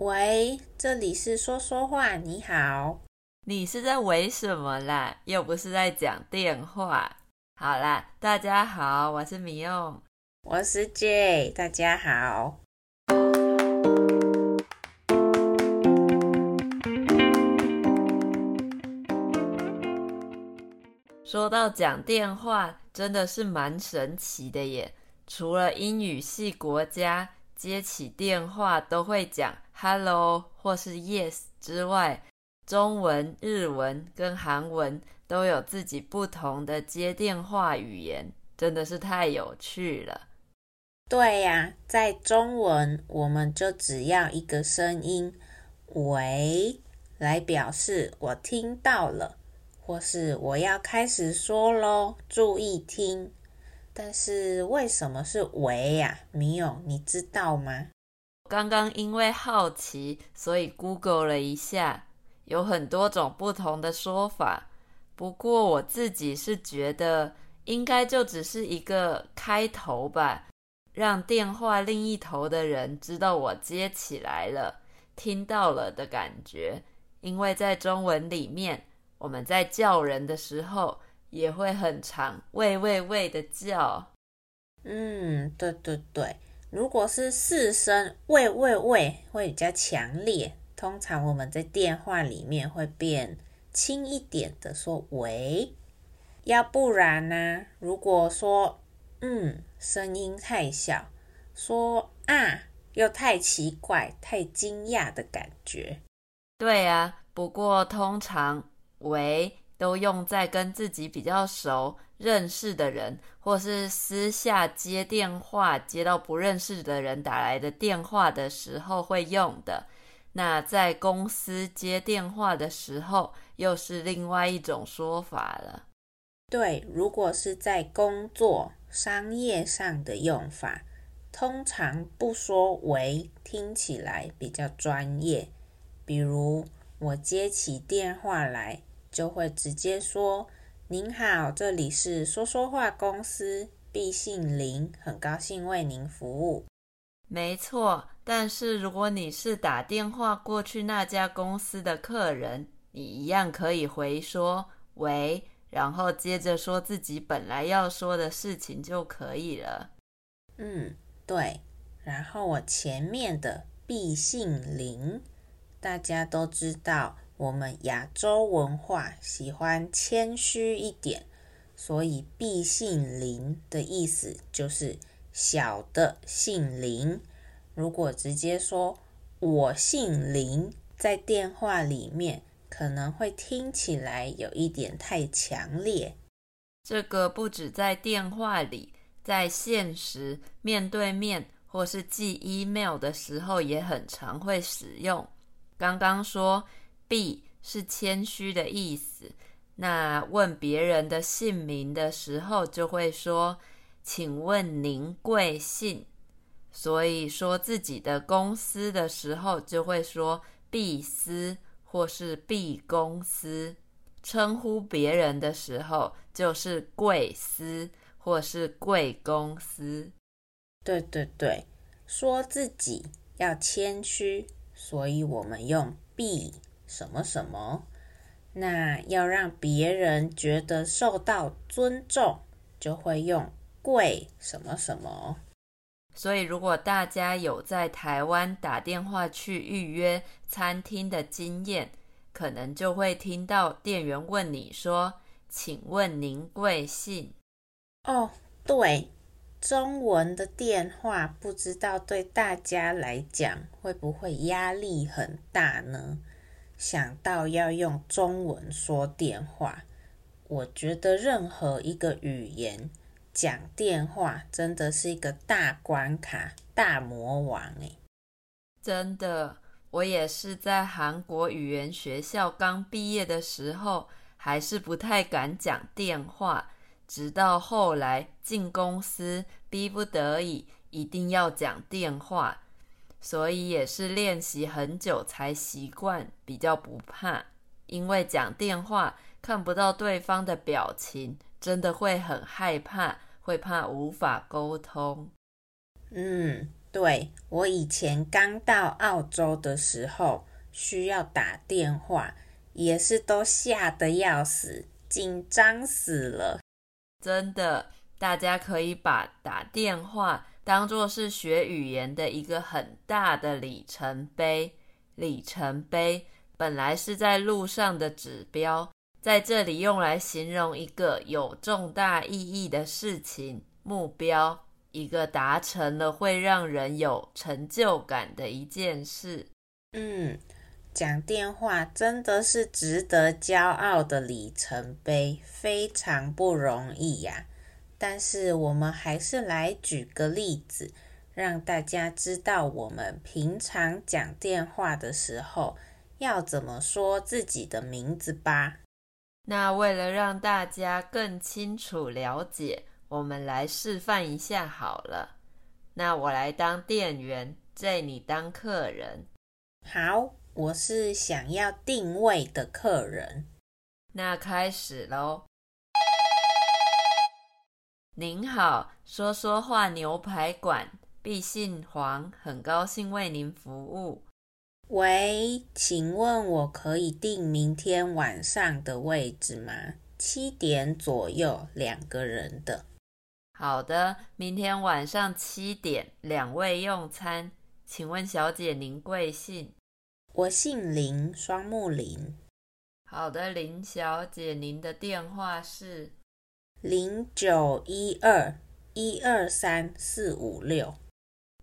喂，这里是说说话，你好。你是在喂什么啦？又不是在讲电话。好啦，大家好，我是米用，我是 J，大家好。说到讲电话，真的是蛮神奇的耶。除了英语系国家接起电话都会讲 “hello” 或是 “yes” 之外，中文、日文跟韩文都有自己不同的接电话语言，真的是太有趣了。对呀，在中文我们就只要一个声音“喂”来表示我听到了，或是我要开始说喽，注意听。但是为什么是“喂”呀？米勇，你知道吗？刚刚因为好奇，所以 Google 了一下。有很多种不同的说法，不过我自己是觉得应该就只是一个开头吧，让电话另一头的人知道我接起来了，听到了的感觉。因为在中文里面，我们在叫人的时候也会很常“喂喂喂”的叫。嗯，对对对，如果是四声“喂喂喂”会比较强烈。通常我们在电话里面会变轻一点的说“喂”，要不然呢？如果说“嗯”，声音太小，说“啊”又太奇怪、太惊讶的感觉。对啊，不过通常“喂”都用在跟自己比较熟、认识的人，或是私下接电话接到不认识的人打来的电话的时候会用的。那在公司接电话的时候，又是另外一种说法了。对，如果是在工作、商业上的用法，通常不说“喂”，听起来比较专业。比如我接起电话来，就会直接说：“您好，这里是说说话公司，毕姓林，很高兴为您服务。”没错。但是如果你是打电话过去那家公司的客人，你一样可以回说“喂”，然后接着说自己本来要说的事情就可以了。嗯，对。然后我前面的“毕姓林”，大家都知道，我们亚洲文化喜欢谦虚一点，所以“必姓林”的意思就是小的姓林。如果直接说“我姓林”，在电话里面可能会听起来有一点太强烈。这个不止在电话里，在现实面对面或是寄 email 的时候也很常会使用。刚刚说“敝”是谦虚的意思，那问别人的姓名的时候就会说：“请问您贵姓？”所以说自己的公司的时候，就会说“敝司”或是“敝公司”；称呼别人的时候，就是“贵司”或是“贵公司”。对对对，说自己要谦虚，所以我们用“敝什么什么”。那要让别人觉得受到尊重，就会用“贵什么什么”。所以，如果大家有在台湾打电话去预约餐厅的经验，可能就会听到店员问你说：“请问您贵姓？”哦，对，中文的电话不知道对大家来讲会不会压力很大呢？想到要用中文说电话，我觉得任何一个语言。讲电话真的是一个大关卡、大魔王哎！真的，我也是在韩国语言学校刚毕业的时候，还是不太敢讲电话，直到后来进公司，逼不得已一定要讲电话，所以也是练习很久才习惯，比较不怕。因为讲电话看不到对方的表情，真的会很害怕。会怕无法沟通。嗯，对，我以前刚到澳洲的时候，需要打电话，也是都吓得要死，紧张死了。真的，大家可以把打电话当作是学语言的一个很大的里程碑。里程碑本来是在路上的指标，在这里用来形容一个有重大意义的事情、目标。一个达成了会让人有成就感的一件事。嗯，讲电话真的是值得骄傲的里程碑，非常不容易呀。但是我们还是来举个例子，让大家知道我们平常讲电话的时候要怎么说自己的名字吧。那为了让大家更清楚了解。我们来示范一下好了。那我来当店员，J 你当客人。好，我是想要定位的客人。那开始喽。您好，说说话牛排馆，必姓黄，很高兴为您服务。喂，请问我可以订明天晚上的位置吗？七点左右，两个人的。好的，明天晚上七点，两位用餐。请问小姐您贵姓？我姓林，双木林。好的，林小姐，您的电话是零九一二一二三四五六。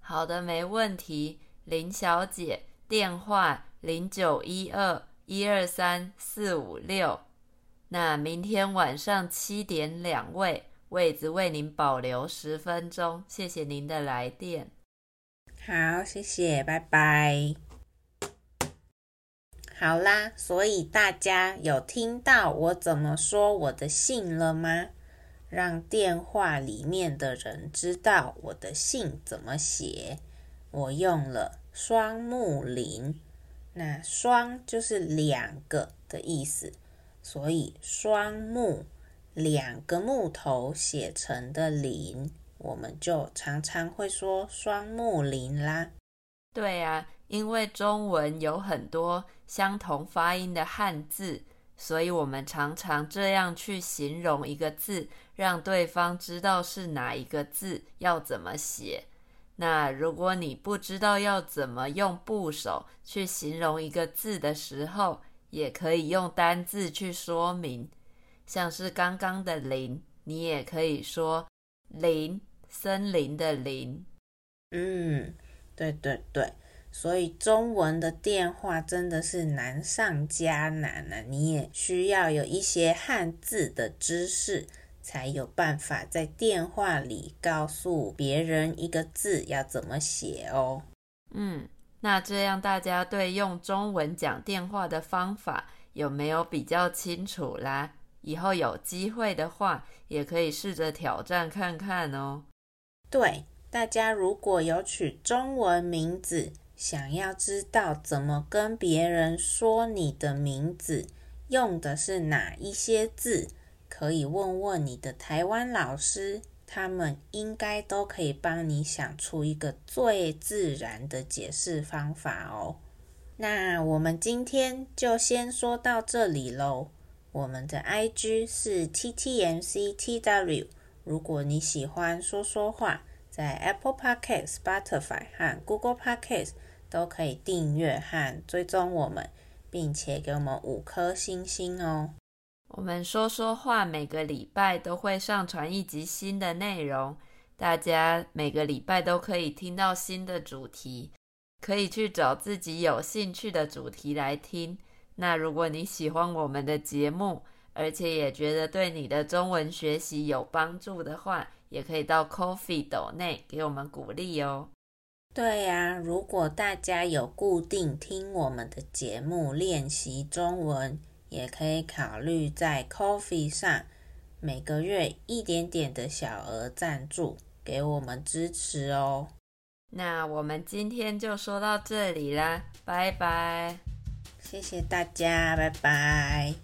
好的，没问题。林小姐，电话零九一二一二三四五六。那明天晚上七点，两位。位子为您保留十分钟，谢谢您的来电。好，谢谢，拜拜。好啦，所以大家有听到我怎么说我的信了吗？让电话里面的人知道我的姓怎么写。我用了双木林，那双就是两个的意思，所以双木。两个木头写成的林，我们就常常会说双木林啦。对啊，因为中文有很多相同发音的汉字，所以我们常常这样去形容一个字，让对方知道是哪一个字要怎么写。那如果你不知道要怎么用部首去形容一个字的时候，也可以用单字去说明。像是刚刚的林，你也可以说林，森林的林。嗯，对对对，所以中文的电话真的是难上加难啊！你也需要有一些汉字的知识，才有办法在电话里告诉别人一个字要怎么写哦。嗯，那这样大家对用中文讲电话的方法有没有比较清楚啦？以后有机会的话，也可以试着挑战看看哦。对，大家如果有取中文名字，想要知道怎么跟别人说你的名字，用的是哪一些字，可以问问你的台湾老师，他们应该都可以帮你想出一个最自然的解释方法哦。那我们今天就先说到这里喽。我们的 IG 是 TTMCTW。如果你喜欢说说话，在 Apple Podcast、Spotify 和 Google Podcast 都可以订阅和追踪我们，并且给我们五颗星星哦。我们说说话每个礼拜都会上传一集新的内容，大家每个礼拜都可以听到新的主题，可以去找自己有兴趣的主题来听。那如果你喜欢我们的节目，而且也觉得对你的中文学习有帮助的话，也可以到 Coffee 斗内给我们鼓励哦。对呀，如果大家有固定听我们的节目练习中文，也可以考虑在 Coffee 上每个月一点点的小额赞助，给我们支持哦。那我们今天就说到这里啦，拜拜。谢谢大家，拜拜。